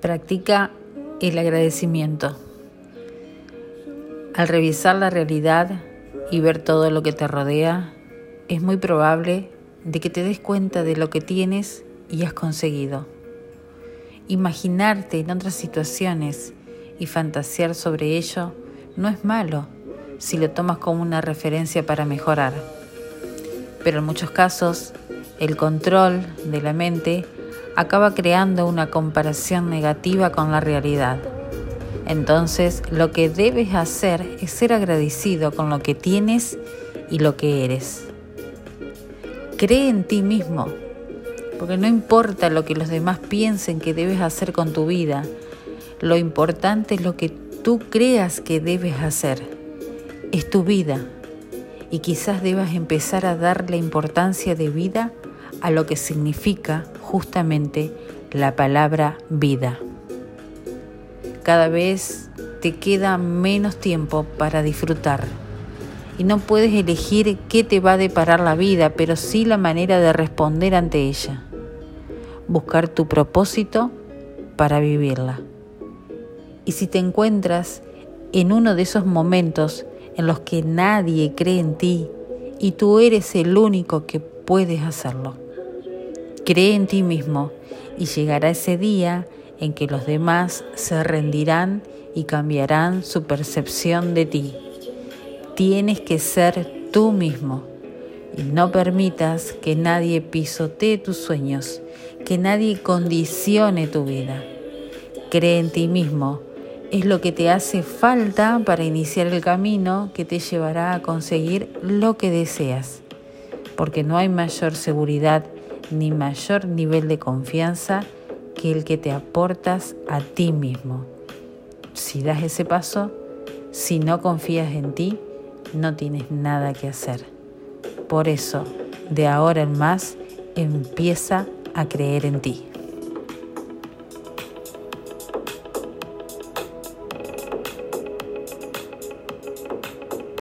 Practica el agradecimiento. Al revisar la realidad y ver todo lo que te rodea, es muy probable de que te des cuenta de lo que tienes y has conseguido. Imaginarte en otras situaciones y fantasear sobre ello no es malo si lo tomas como una referencia para mejorar. Pero en muchos casos, el control de la mente acaba creando una comparación negativa con la realidad. Entonces, lo que debes hacer es ser agradecido con lo que tienes y lo que eres. Cree en ti mismo, porque no importa lo que los demás piensen que debes hacer con tu vida, lo importante es lo que tú creas que debes hacer. Es tu vida y quizás debas empezar a darle importancia de vida a lo que significa justamente la palabra vida. Cada vez te queda menos tiempo para disfrutar y no puedes elegir qué te va a deparar la vida, pero sí la manera de responder ante ella. Buscar tu propósito para vivirla. Y si te encuentras en uno de esos momentos en los que nadie cree en ti y tú eres el único que puedes hacerlo, Cree en ti mismo y llegará ese día en que los demás se rendirán y cambiarán su percepción de ti. Tienes que ser tú mismo y no permitas que nadie pisotee tus sueños, que nadie condicione tu vida. Cree en ti mismo, es lo que te hace falta para iniciar el camino que te llevará a conseguir lo que deseas, porque no hay mayor seguridad ni mayor nivel de confianza que el que te aportas a ti mismo. Si das ese paso, si no confías en ti, no tienes nada que hacer. Por eso, de ahora en más, empieza a creer en ti.